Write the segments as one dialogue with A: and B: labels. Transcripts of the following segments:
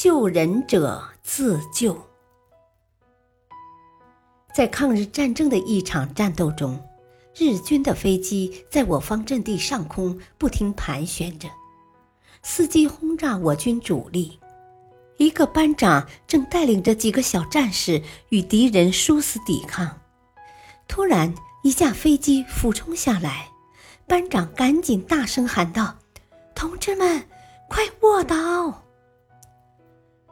A: 救人者自救。在抗日战争的一场战斗中，日军的飞机在我方阵地上空不停盘旋着，伺机轰炸我军主力。一个班长正带领着几个小战士与敌人殊死抵抗，突然一架飞机俯冲下来，班长赶紧大声喊道：“同志们，快卧倒！”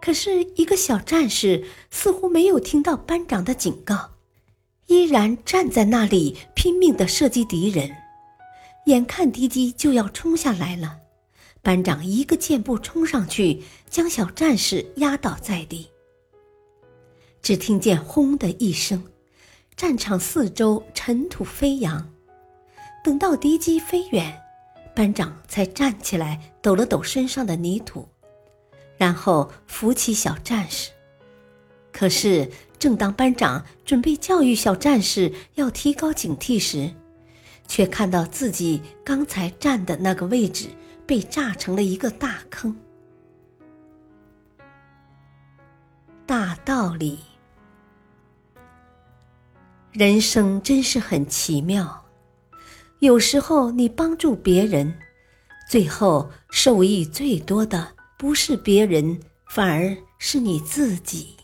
A: 可是，一个小战士似乎没有听到班长的警告。依然站在那里拼命地射击敌人，眼看敌机就要冲下来了，班长一个箭步冲上去，将小战士压倒在地。只听见“轰”的一声，战场四周尘土飞扬。等到敌机飞远，班长才站起来，抖了抖身上的泥土，然后扶起小战士。可是。正当班长准备教育小战士要提高警惕时，却看到自己刚才站的那个位置被炸成了一个大坑。大道理，人生真是很奇妙。有时候你帮助别人，最后受益最多的不是别人，反而是你自己。